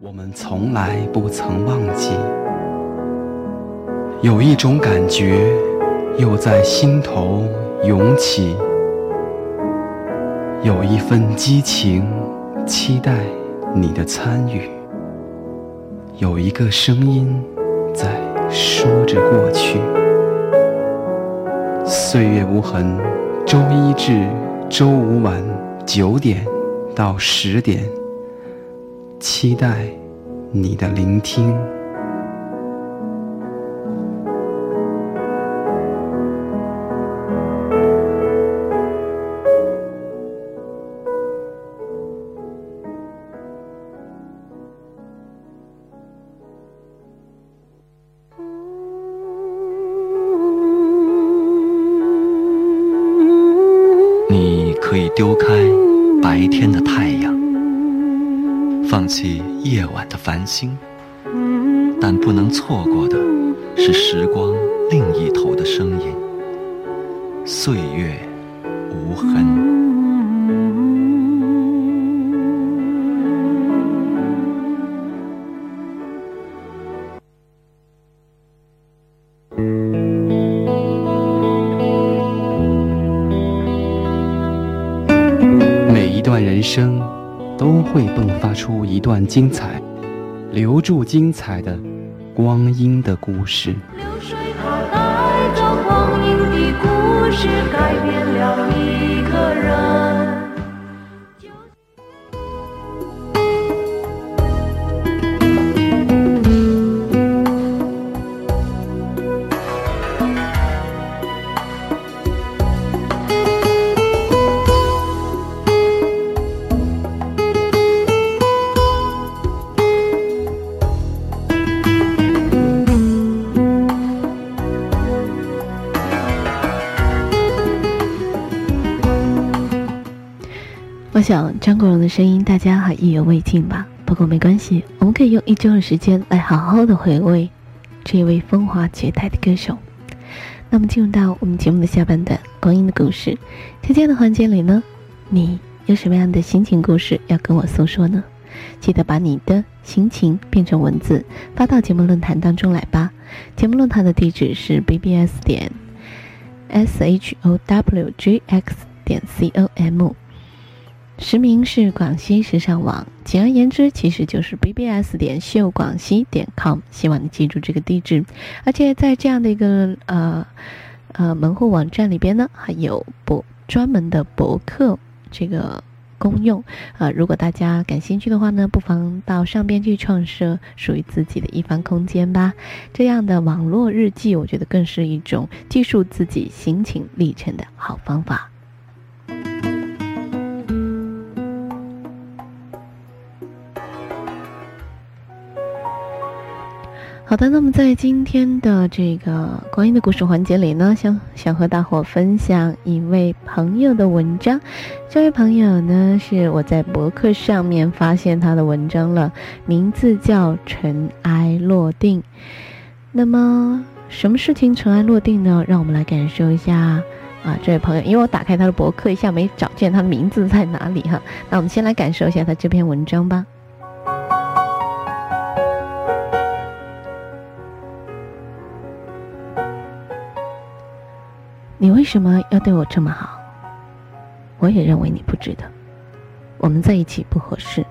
我们从来不曾忘记，有一种感觉又在心头涌起，有一份激情期待你的参与，有一个声音在说着过去。岁月无痕，周一至周五晚九点到十点。期待你的聆听。你可以丢开白天的太阳。放弃夜晚的繁星，但不能错过的是时光另一头的声音。岁月无痕。出一段精彩，留住精彩的光阴的故事。流水它带着光阴的故事，改变了你想张国荣的声音大家还意犹未尽吧？不过没关系，我们可以用一周的时间来好好的回味这一位风华绝代的歌手。那么进入到我们节目的下半段，光阴的故事。在这样的环节里呢，你有什么样的心情故事要跟我诉说呢？记得把你的心情变成文字发到节目论坛当中来吧。节目论坛的地址是 bbs 点 s h o w g x 点 c o m。实名是广西时尚网，简而言之，其实就是 bbs 点秀广西点 com。希望你记住这个地址，而且在这样的一个呃呃门户网站里边呢，还有博专门的博客这个公用啊。如果大家感兴趣的话呢，不妨到上边去创设属于自己的一方空间吧。这样的网络日记，我觉得更是一种记述自己心情历程的好方法。好的，那么在今天的这个光阴的故事环节里呢，想想和大伙分享一位朋友的文章。这位朋友呢，是我在博客上面发现他的文章了，名字叫《尘埃落定》。那么，什么事情尘埃落定呢？让我们来感受一下啊，这位朋友，因为我打开他的博客一下没找见他的名字在哪里哈。那我们先来感受一下他这篇文章吧。你为什么要对我这么好？我也认为你不值得，我们在一起不合适。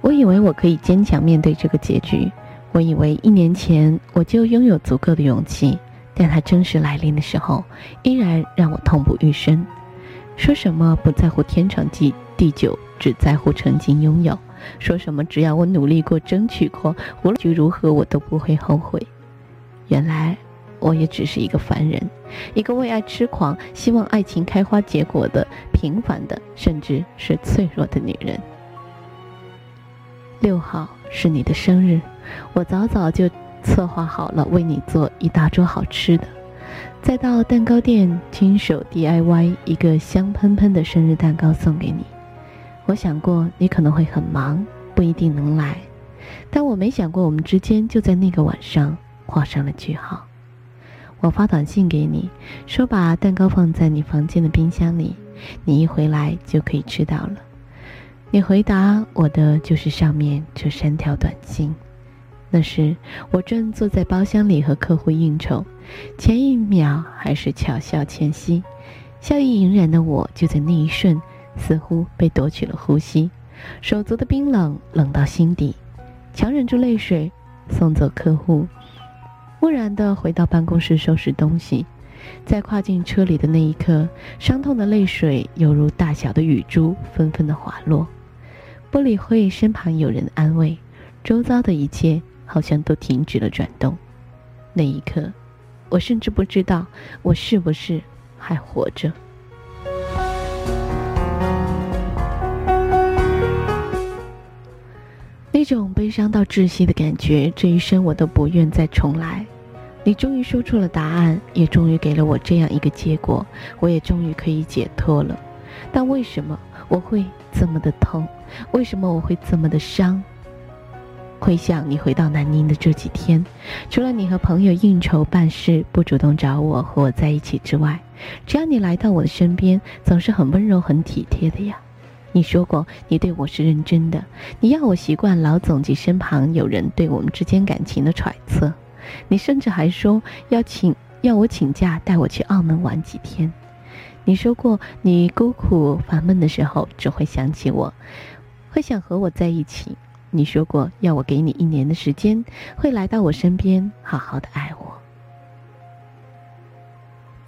我以为我可以坚强面对这个结局，我以为一年前我就拥有足够的勇气，但它真实来临的时候，依然让我痛不欲生。说什么不在乎天长地久，只在乎曾经拥有；说什么只要我努力过、争取过，无论如何我都不会后悔。原来。我也只是一个凡人，一个为爱痴狂、希望爱情开花结果的平凡的，甚至是脆弱的女人。六号是你的生日，我早早就策划好了为你做一大桌好吃的，再到蛋糕店亲手 DIY 一个香喷喷的生日蛋糕送给你。我想过你可能会很忙，不一定能来，但我没想过我们之间就在那个晚上画上了句号。我发短信给你，说把蛋糕放在你房间的冰箱里，你一回来就可以吃到了。你回答我的就是上面这三条短信。那时我正坐在包厢里和客户应酬，前一秒还是巧笑倩兮，笑意盈然的我，就在那一瞬，似乎被夺取了呼吸，手足的冰冷冷到心底，强忍住泪水，送走客户，木然的回到办公室收拾东西，在跨进车里的那一刻，伤痛的泪水犹如大小的雨珠，纷纷的滑落，不理会身旁有人的安慰，周遭的一切。好像都停止了转动，那一刻，我甚至不知道我是不是还活着。那种悲伤到窒息的感觉，这一生我都不愿再重来。你终于说出了答案，也终于给了我这样一个结果，我也终于可以解脱了。但为什么我会这么的痛？为什么我会这么的伤？回想你回到南宁的这几天，除了你和朋友应酬办事不主动找我和我在一起之外，只要你来到我的身边，总是很温柔很体贴的呀。你说过你对我是认真的，你要我习惯老总及身旁有人对我们之间感情的揣测。你甚至还说要请要我请假带我去澳门玩几天。你说过你孤苦烦闷的时候只会想起我，会想和我在一起。你说过要我给你一年的时间，会来到我身边，好好的爱我。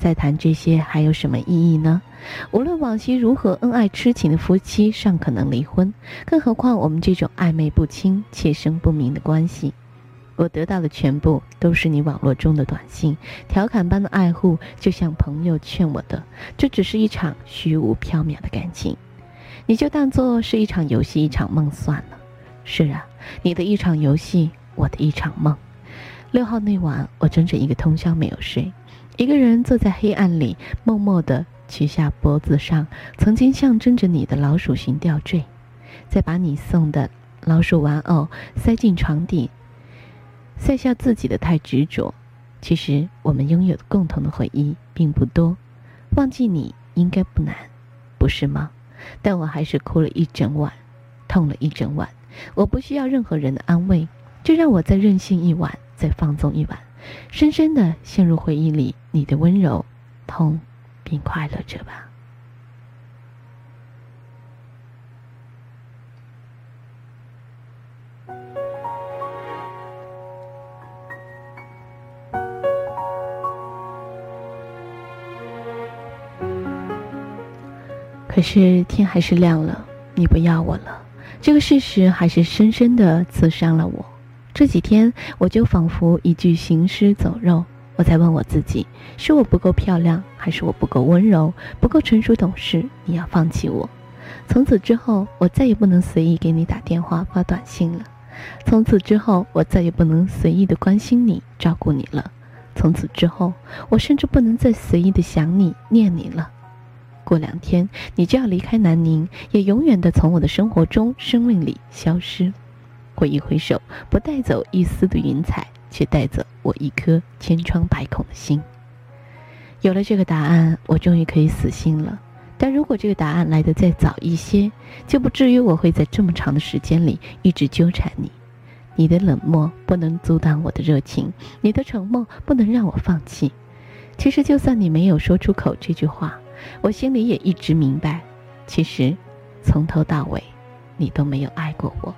再谈这些还有什么意义呢？无论往昔如何恩爱痴情的夫妻，尚可能离婚，更何况我们这种暧昧不清、切身不明的关系？我得到的全部都是你网络中的短信，调侃般的爱护，就像朋友劝我的，这只是一场虚无缥缈的感情，你就当做是一场游戏、一场梦算了。是啊，你的一场游戏，我的一场梦。六号那晚，我整整一个通宵没有睡，一个人坐在黑暗里，默默地取下脖子上曾经象征着你的老鼠形吊坠，再把你送的老鼠玩偶塞进床底，塞下自己的太执着。其实我们拥有共同的回忆并不多，忘记你应该不难，不是吗？但我还是哭了一整晚，痛了一整晚。我不需要任何人的安慰，就让我再任性一晚，再放纵一晚，深深的陷入回忆里，你的温柔、痛，并快乐着吧。可是天还是亮了，你不要我了。这个事实还是深深的刺伤了我。这几天，我就仿佛一具行尸走肉。我在问我自己：是我不够漂亮，还是我不够温柔、不够成熟懂事？你要放弃我？从此之后，我再也不能随意给你打电话、发短信了。从此之后，我再也不能随意的关心你、照顾你了。从此之后，我甚至不能再随意的想你、念你了。过两天你就要离开南宁，也永远的从我的生活中、生命里消失。我一挥手，不带走一丝的云彩，却带走我一颗千疮百孔的心。有了这个答案，我终于可以死心了。但如果这个答案来得再早一些，就不至于我会在这么长的时间里一直纠缠你。你的冷漠不能阻挡我的热情，你的沉默不能让我放弃。其实，就算你没有说出口这句话。我心里也一直明白，其实，从头到尾，你都没有爱过我。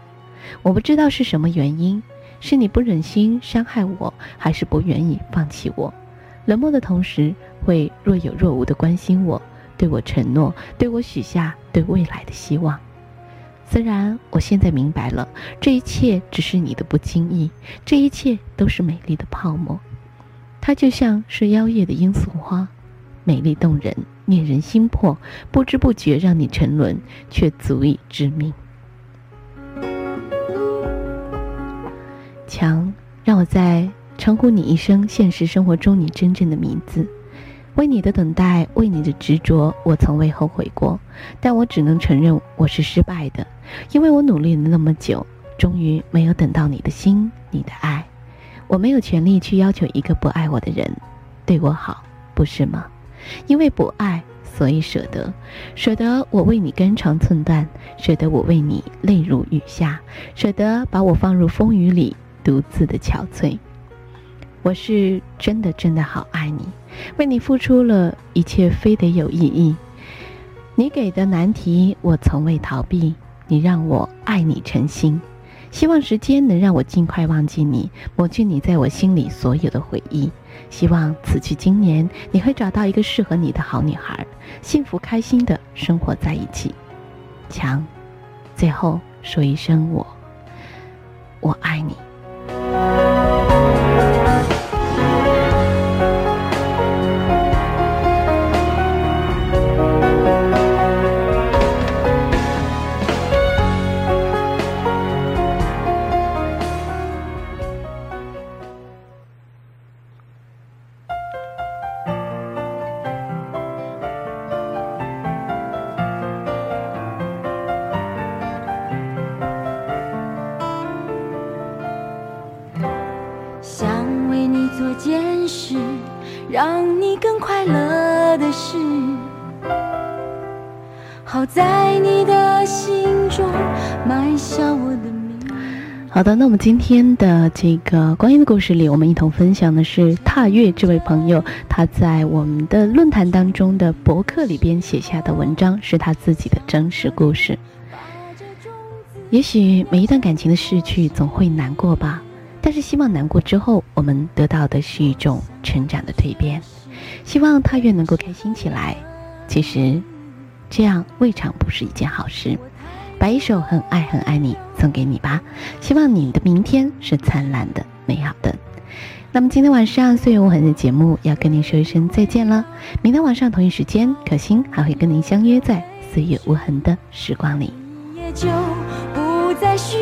我不知道是什么原因，是你不忍心伤害我，还是不愿意放弃我？冷漠的同时，会若有若无的关心我，对我承诺，对我许下对未来的希望。虽然我现在明白了，这一切只是你的不经意，这一切都是美丽的泡沫。它就像是妖艳的罂粟花，美丽动人。念人心魄，不知不觉让你沉沦，却足以致命。强，让我再称呼你一声现实生活中你真正的名字。为你的等待，为你的执着，我从未后悔过。但我只能承认我是失败的，因为我努力了那么久，终于没有等到你的心，你的爱。我没有权利去要求一个不爱我的人对我好，不是吗？因为不爱，所以舍得，舍得我为你肝肠寸断，舍得我为你泪如雨下，舍得把我放入风雨里独自的憔悴。我是真的真的好爱你，为你付出了一切，非得有意义。你给的难题我从未逃避，你让我爱你成心，希望时间能让我尽快忘记你，抹去你在我心里所有的回忆。希望此去经年，你会找到一个适合你的好女孩，幸福开心的生活在一起。强，最后说一声我，我爱你。在你的心中埋下我的名。好的，那我们今天的这个光阴的故事里，我们一同分享的是踏月这位朋友他在我们的论坛当中的博客里边写下的文章，是他自己的真实故事。也许每一段感情的逝去总会难过吧。但是希望难过之后，我们得到的是一种成长的蜕变。希望他越能够开心起来。其实，这样未尝不是一件好事。把一首《很爱很爱你》送给你吧。希望你的明天是灿烂的、美好的。那么今天晚上《岁月无痕》的节目要跟您说一声再见了。明天晚上同一时间，可心还会跟您相约在《岁月无痕》的时光里。也就不再需